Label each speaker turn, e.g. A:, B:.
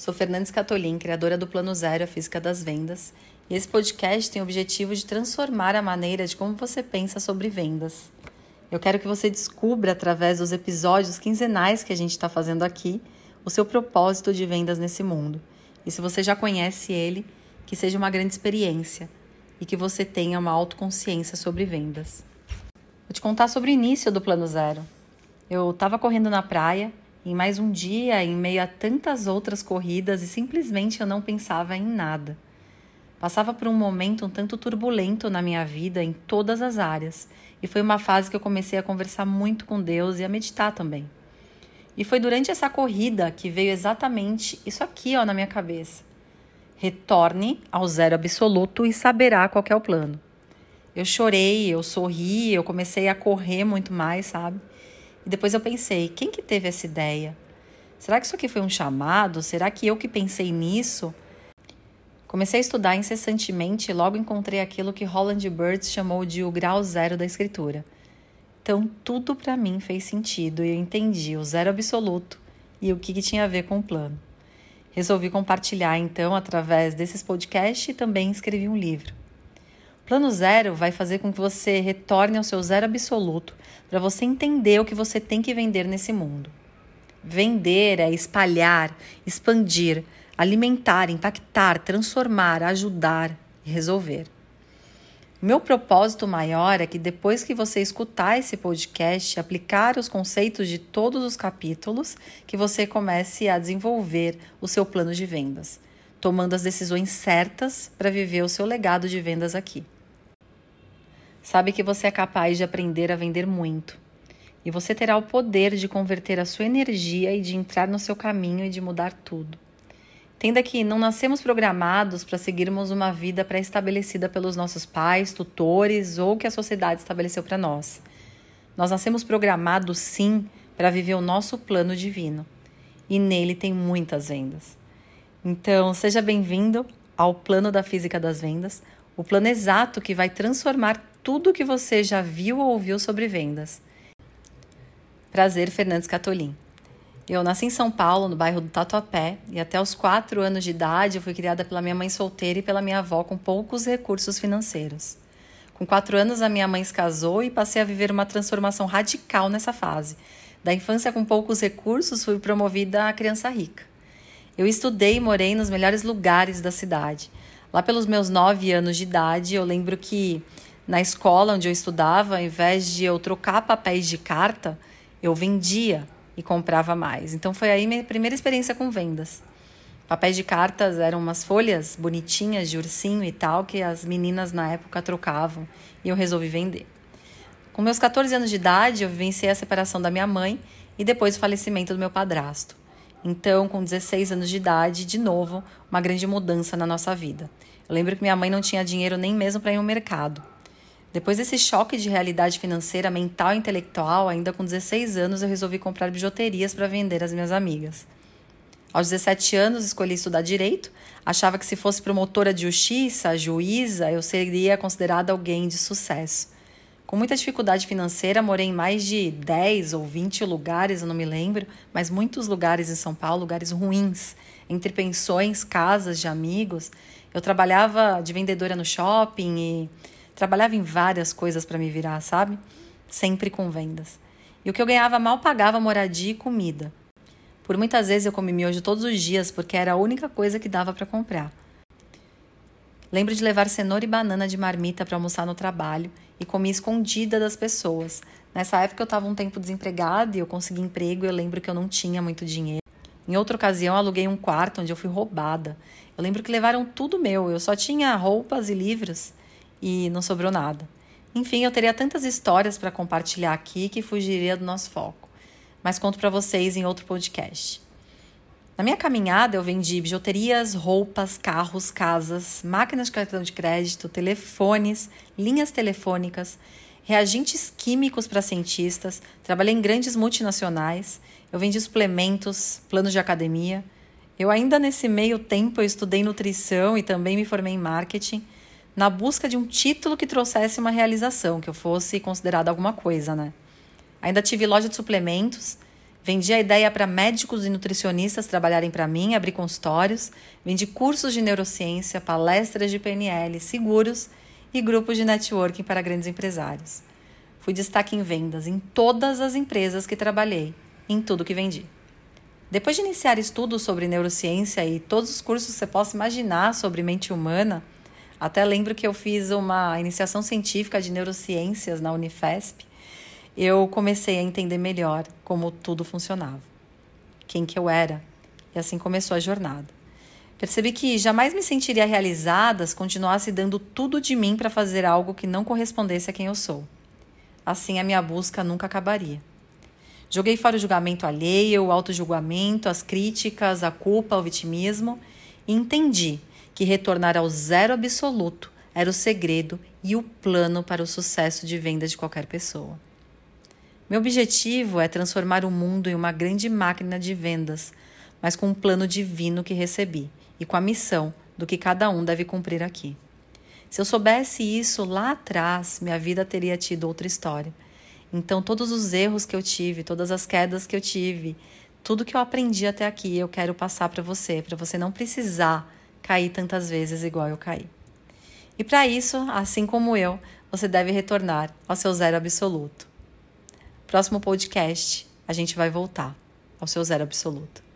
A: Sou Fernandes Catolin, criadora do Plano Zero, a Física das Vendas, e esse podcast tem o objetivo de transformar a maneira de como você pensa sobre vendas. Eu quero que você descubra, através dos episódios quinzenais que a gente está fazendo aqui, o seu propósito de vendas nesse mundo. E se você já conhece ele, que seja uma grande experiência e que você tenha uma autoconsciência sobre vendas. Vou te contar sobre o início do Plano Zero. Eu estava correndo na praia em mais um dia, em meio a tantas outras corridas, e simplesmente eu não pensava em nada. Passava por um momento um tanto turbulento na minha vida em todas as áreas, e foi uma fase que eu comecei a conversar muito com Deus e a meditar também. E foi durante essa corrida que veio exatamente isso aqui ó, na minha cabeça. Retorne ao zero absoluto e saberá qual é o plano. Eu chorei, eu sorri, eu comecei a correr muito mais, sabe? Depois eu pensei, quem que teve essa ideia? Será que isso aqui foi um chamado? Será que eu que pensei nisso? Comecei a estudar incessantemente e logo encontrei aquilo que Holland Birds chamou de o grau zero da escritura. Então tudo para mim fez sentido e eu entendi o zero absoluto e o que, que tinha a ver com o plano. Resolvi compartilhar então através desses podcasts e também escrevi um livro. Plano zero vai fazer com que você retorne ao seu zero absoluto para você entender o que você tem que vender nesse mundo. Vender é espalhar, expandir, alimentar, impactar, transformar, ajudar e resolver. Meu propósito maior é que depois que você escutar esse podcast, aplicar os conceitos de todos os capítulos, que você comece a desenvolver o seu plano de vendas, tomando as decisões certas para viver o seu legado de vendas aqui. Sabe que você é capaz de aprender a vender muito. E você terá o poder de converter a sua energia e de entrar no seu caminho e de mudar tudo. Entenda que não nascemos programados para seguirmos uma vida pré-estabelecida pelos nossos pais, tutores ou que a sociedade estabeleceu para nós. Nós nascemos programados, sim, para viver o nosso plano divino. E nele tem muitas vendas. Então, seja bem-vindo ao plano da física das vendas, o plano exato que vai transformar tudo o que você já viu ou ouviu sobre vendas. Prazer, Fernandes Catolin. Eu nasci em São Paulo, no bairro do Tatuapé, e até os quatro anos de idade eu fui criada pela minha mãe solteira e pela minha avó com poucos recursos financeiros. Com quatro anos, a minha mãe se casou e passei a viver uma transformação radical nessa fase. Da infância com poucos recursos, fui promovida a criança rica. Eu estudei e morei nos melhores lugares da cidade. Lá pelos meus nove anos de idade, eu lembro que na escola onde eu estudava, ao invés de eu trocar papéis de carta, eu vendia e comprava mais. Então foi aí minha primeira experiência com vendas. Papéis de cartas eram umas folhas bonitinhas de ursinho e tal que as meninas na época trocavam e eu resolvi vender. Com meus 14 anos de idade, eu vivenciei a separação da minha mãe e depois o falecimento do meu padrasto. Então, com 16 anos de idade, de novo, uma grande mudança na nossa vida. Eu lembro que minha mãe não tinha dinheiro nem mesmo para ir ao mercado. Depois desse choque de realidade financeira, mental e intelectual, ainda com 16 anos, eu resolvi comprar bijuterias para vender às minhas amigas. Aos 17 anos, escolhi estudar direito. Achava que se fosse promotora de justiça, juíza, eu seria considerada alguém de sucesso. Com muita dificuldade financeira, morei em mais de 10 ou 20 lugares, eu não me lembro, mas muitos lugares em São Paulo, lugares ruins, entre pensões, casas de amigos. Eu trabalhava de vendedora no shopping e Trabalhava em várias coisas para me virar, sabe? Sempre com vendas. E o que eu ganhava mal pagava moradia e comida. Por muitas vezes eu comi miojo todos os dias porque era a única coisa que dava para comprar. Lembro de levar cenoura e banana de marmita para almoçar no trabalho e comia escondida das pessoas. Nessa época eu estava um tempo desempregada e eu consegui emprego e eu lembro que eu não tinha muito dinheiro. Em outra ocasião, aluguei um quarto onde eu fui roubada. Eu lembro que levaram tudo meu, eu só tinha roupas e livros e não sobrou nada. Enfim, eu teria tantas histórias para compartilhar aqui que fugiria do nosso foco, mas conto para vocês em outro podcast. Na minha caminhada, eu vendi bijuterias, roupas, carros, casas, máquinas de cartão de crédito, telefones, linhas telefônicas, reagentes químicos para cientistas, trabalhei em grandes multinacionais, eu vendi suplementos, planos de academia. Eu ainda nesse meio tempo eu estudei nutrição e também me formei em marketing na busca de um título que trouxesse uma realização, que eu fosse considerada alguma coisa, né? Ainda tive loja de suplementos, Vendi a ideia para médicos e nutricionistas trabalharem para mim, abrir consultórios. Vendi cursos de neurociência, palestras de PNL, seguros e grupos de networking para grandes empresários. Fui destaque em vendas em todas as empresas que trabalhei, em tudo que vendi. Depois de iniciar estudos sobre neurociência e todos os cursos que você possa imaginar sobre mente humana, até lembro que eu fiz uma iniciação científica de neurociências na Unifesp eu comecei a entender melhor como tudo funcionava, quem que eu era, e assim começou a jornada. Percebi que jamais me sentiria realizada se continuasse dando tudo de mim para fazer algo que não correspondesse a quem eu sou. Assim a minha busca nunca acabaria. Joguei fora o julgamento alheio, o auto-julgamento, as críticas, a culpa, o vitimismo e entendi que retornar ao zero absoluto era o segredo e o plano para o sucesso de venda de qualquer pessoa. Meu objetivo é transformar o mundo em uma grande máquina de vendas, mas com um plano divino que recebi e com a missão do que cada um deve cumprir aqui. Se eu soubesse isso lá atrás, minha vida teria tido outra história. Então, todos os erros que eu tive, todas as quedas que eu tive, tudo que eu aprendi até aqui, eu quero passar para você, para você não precisar cair tantas vezes igual eu caí. E para isso, assim como eu, você deve retornar ao seu zero absoluto. Próximo podcast, a gente vai voltar ao seu zero absoluto.